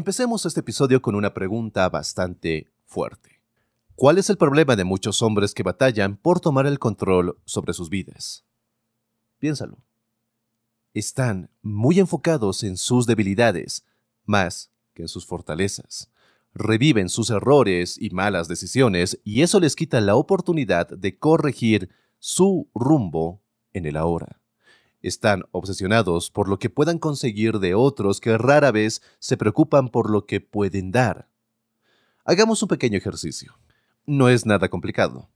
Empecemos este episodio con una pregunta bastante fuerte. ¿Cuál es el problema de muchos hombres que batallan por tomar el control sobre sus vidas? Piénsalo. Están muy enfocados en sus debilidades, más que en sus fortalezas. Reviven sus errores y malas decisiones y eso les quita la oportunidad de corregir su rumbo en el ahora. Están obsesionados por lo que puedan conseguir de otros que rara vez se preocupan por lo que pueden dar. Hagamos un pequeño ejercicio. No es nada complicado.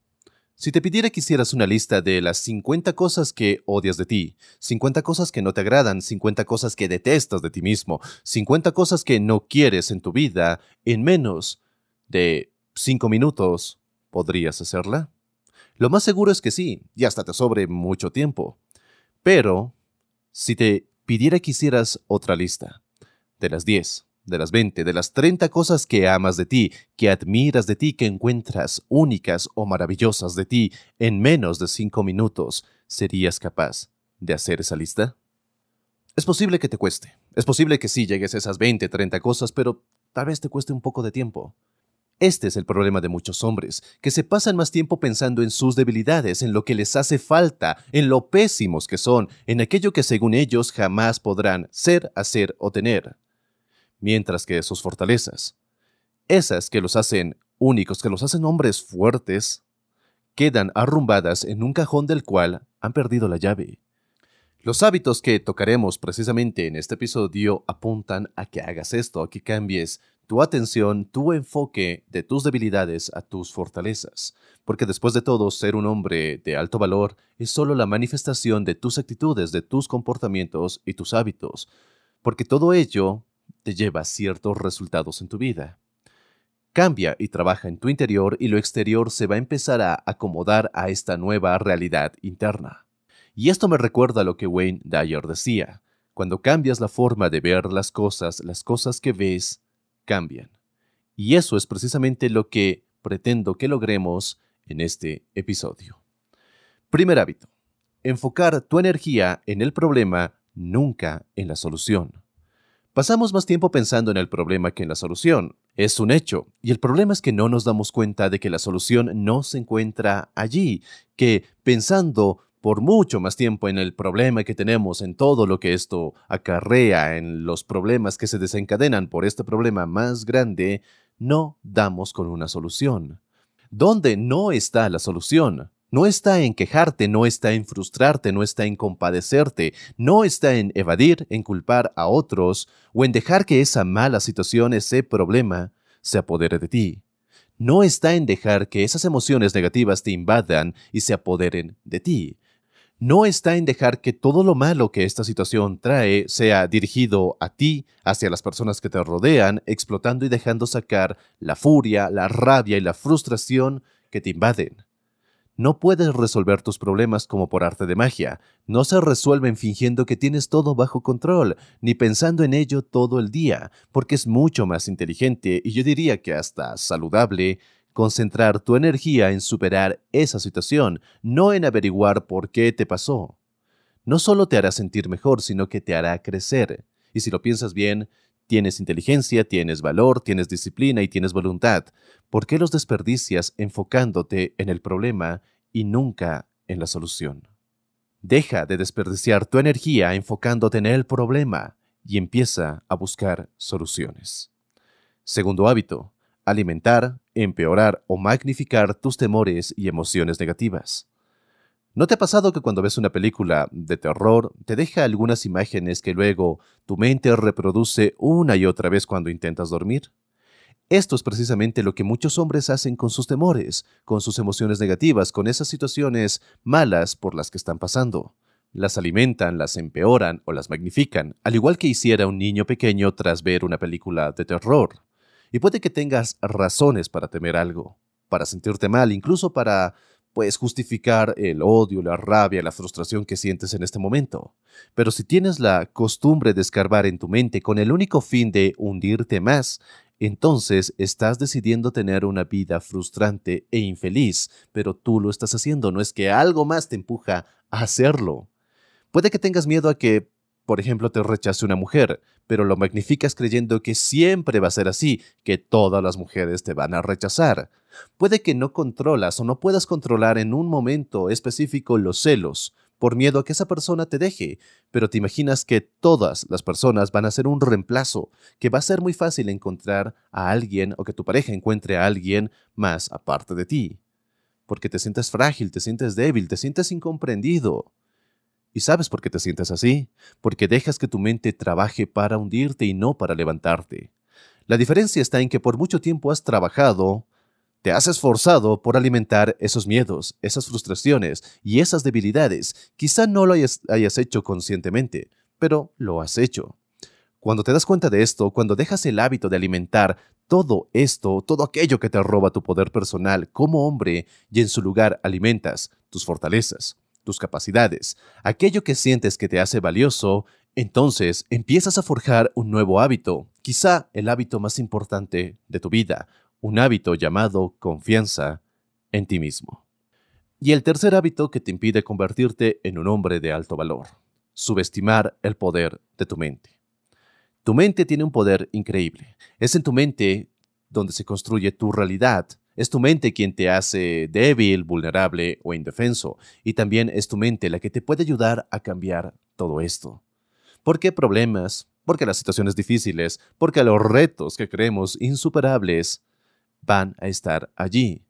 Si te pidiera que hicieras una lista de las 50 cosas que odias de ti, 50 cosas que no te agradan, 50 cosas que detestas de ti mismo, 50 cosas que no quieres en tu vida, en menos de 5 minutos, ¿podrías hacerla? Lo más seguro es que sí, y hasta te sobre mucho tiempo. Pero, si te pidiera que hicieras otra lista, de las 10, de las 20, de las 30 cosas que amas de ti, que admiras de ti, que encuentras únicas o maravillosas de ti en menos de 5 minutos, ¿serías capaz de hacer esa lista? Es posible que te cueste, es posible que sí llegues a esas 20, 30 cosas, pero tal vez te cueste un poco de tiempo. Este es el problema de muchos hombres, que se pasan más tiempo pensando en sus debilidades, en lo que les hace falta, en lo pésimos que son, en aquello que según ellos jamás podrán ser, hacer o tener. Mientras que sus fortalezas, esas que los hacen únicos, que los hacen hombres fuertes, quedan arrumbadas en un cajón del cual han perdido la llave. Los hábitos que tocaremos precisamente en este episodio apuntan a que hagas esto, a que cambies tu atención, tu enfoque de tus debilidades a tus fortalezas, porque después de todo, ser un hombre de alto valor es solo la manifestación de tus actitudes, de tus comportamientos y tus hábitos, porque todo ello te lleva a ciertos resultados en tu vida. Cambia y trabaja en tu interior y lo exterior se va a empezar a acomodar a esta nueva realidad interna. Y esto me recuerda a lo que Wayne Dyer decía. Cuando cambias la forma de ver las cosas, las cosas que ves cambian. Y eso es precisamente lo que pretendo que logremos en este episodio. Primer hábito. Enfocar tu energía en el problema, nunca en la solución. Pasamos más tiempo pensando en el problema que en la solución. Es un hecho, y el problema es que no nos damos cuenta de que la solución no se encuentra allí, que pensando por mucho más tiempo en el problema que tenemos, en todo lo que esto acarrea, en los problemas que se desencadenan por este problema más grande, no damos con una solución. ¿Dónde no está la solución? No está en quejarte, no está en frustrarte, no está en compadecerte, no está en evadir, en culpar a otros o en dejar que esa mala situación, ese problema, se apodere de ti. No está en dejar que esas emociones negativas te invadan y se apoderen de ti no está en dejar que todo lo malo que esta situación trae sea dirigido a ti, hacia las personas que te rodean, explotando y dejando sacar la furia, la rabia y la frustración que te invaden. No puedes resolver tus problemas como por arte de magia. No se resuelven fingiendo que tienes todo bajo control, ni pensando en ello todo el día, porque es mucho más inteligente y yo diría que hasta saludable concentrar tu energía en superar esa situación, no en averiguar por qué te pasó. No solo te hará sentir mejor, sino que te hará crecer. Y si lo piensas bien, tienes inteligencia, tienes valor, tienes disciplina y tienes voluntad. ¿Por qué los desperdicias enfocándote en el problema y nunca en la solución? Deja de desperdiciar tu energía enfocándote en el problema y empieza a buscar soluciones. Segundo hábito, alimentar, empeorar o magnificar tus temores y emociones negativas. ¿No te ha pasado que cuando ves una película de terror te deja algunas imágenes que luego tu mente reproduce una y otra vez cuando intentas dormir? Esto es precisamente lo que muchos hombres hacen con sus temores, con sus emociones negativas, con esas situaciones malas por las que están pasando. Las alimentan, las empeoran o las magnifican, al igual que hiciera un niño pequeño tras ver una película de terror. Y puede que tengas razones para temer algo, para sentirte mal, incluso para pues justificar el odio, la rabia, la frustración que sientes en este momento. Pero si tienes la costumbre de escarbar en tu mente con el único fin de hundirte más, entonces estás decidiendo tener una vida frustrante e infeliz, pero tú lo estás haciendo, no es que algo más te empuja a hacerlo. Puede que tengas miedo a que, por ejemplo, te rechace una mujer, pero lo magnificas creyendo que siempre va a ser así, que todas las mujeres te van a rechazar. Puede que no controlas o no puedas controlar en un momento específico los celos, por miedo a que esa persona te deje, pero te imaginas que todas las personas van a ser un reemplazo, que va a ser muy fácil encontrar a alguien o que tu pareja encuentre a alguien más aparte de ti. Porque te sientes frágil, te sientes débil, te sientes incomprendido. ¿Y sabes por qué te sientes así? Porque dejas que tu mente trabaje para hundirte y no para levantarte. La diferencia está en que por mucho tiempo has trabajado, te has esforzado por alimentar esos miedos, esas frustraciones y esas debilidades. Quizá no lo hayas, hayas, hecho conscientemente, pero lo has hecho. Cuando te das cuenta de esto, cuando dejas el hábito de alimentar todo esto, todo aquello que te roba tu poder personal como hombre y en su lugar alimentas tus fortalezas, tus capacidades, aquello que sientes que te hace valioso, entonces empiezas a forjar un nuevo hábito, quizá el hábito más importante de tu vida, un hábito llamado confianza en ti mismo. Y el tercer hábito que te impide convertirte en un hombre de alto valor, subestimar el poder de tu mente. Tu mente tiene un poder increíble. Es en tu mente donde se construye tu realidad, es tu mente quien te hace débil, vulnerable o indefenso, y también es tu mente la que te puede ayudar a cambiar todo esto. ¿Por qué problemas? Porque las situaciones difíciles, porque los retos que creemos insuperables van a estar allí.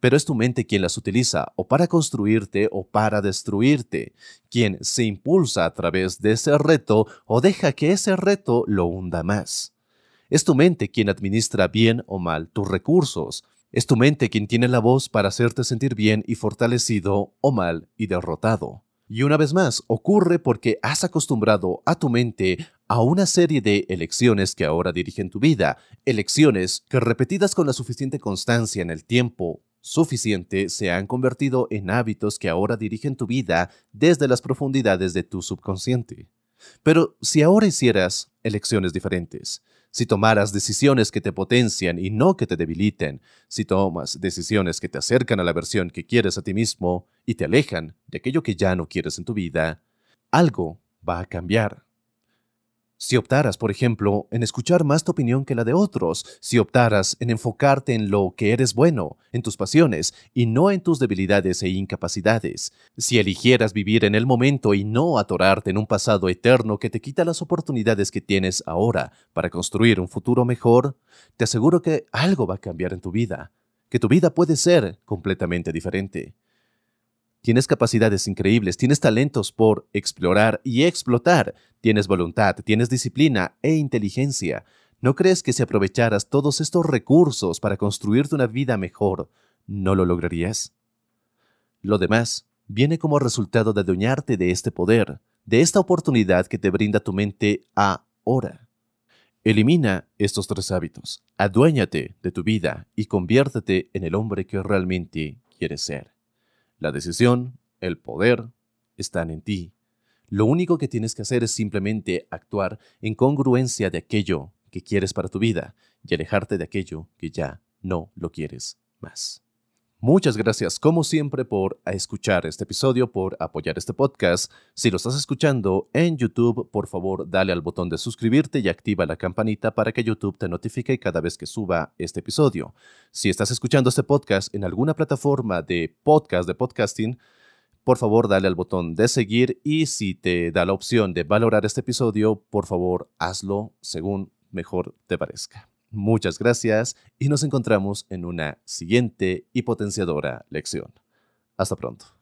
Pero es tu mente quien las utiliza o para construirte o para destruirte, quien se impulsa a través de ese reto o deja que ese reto lo hunda más. Es tu mente quien administra bien o mal tus recursos, es tu mente quien tiene la voz para hacerte sentir bien y fortalecido o mal y derrotado. Y una vez más, ocurre porque has acostumbrado a tu mente a una serie de elecciones que ahora dirigen tu vida, elecciones que repetidas con la suficiente constancia en el tiempo suficiente se han convertido en hábitos que ahora dirigen tu vida desde las profundidades de tu subconsciente. Pero si ahora hicieras elecciones diferentes, si tomaras decisiones que te potencian y no que te debiliten, si tomas decisiones que te acercan a la versión que quieres a ti mismo y te alejan de aquello que ya no quieres en tu vida, algo va a cambiar. Si optaras, por ejemplo, en escuchar más tu opinión que la de otros, si optaras en enfocarte en lo que eres bueno, en tus pasiones, y no en tus debilidades e incapacidades, si eligieras vivir en el momento y no atorarte en un pasado eterno que te quita las oportunidades que tienes ahora para construir un futuro mejor, te aseguro que algo va a cambiar en tu vida, que tu vida puede ser completamente diferente. Tienes capacidades increíbles, tienes talentos por explorar y explotar, tienes voluntad, tienes disciplina e inteligencia. ¿No crees que si aprovecharas todos estos recursos para construirte una vida mejor, no lo lograrías? Lo demás viene como resultado de adueñarte de este poder, de esta oportunidad que te brinda tu mente ahora. Elimina estos tres hábitos, aduéñate de tu vida y conviértete en el hombre que realmente quieres ser. La decisión, el poder, están en ti. Lo único que tienes que hacer es simplemente actuar en congruencia de aquello que quieres para tu vida y alejarte de aquello que ya no lo quieres más. Muchas gracias, como siempre, por escuchar este episodio, por apoyar este podcast. Si lo estás escuchando en YouTube, por favor, dale al botón de suscribirte y activa la campanita para que YouTube te notifique cada vez que suba este episodio. Si estás escuchando este podcast en alguna plataforma de podcast, de podcasting, por favor, dale al botón de seguir y si te da la opción de valorar este episodio, por favor, hazlo según mejor te parezca. Muchas gracias y nos encontramos en una siguiente y potenciadora lección. Hasta pronto.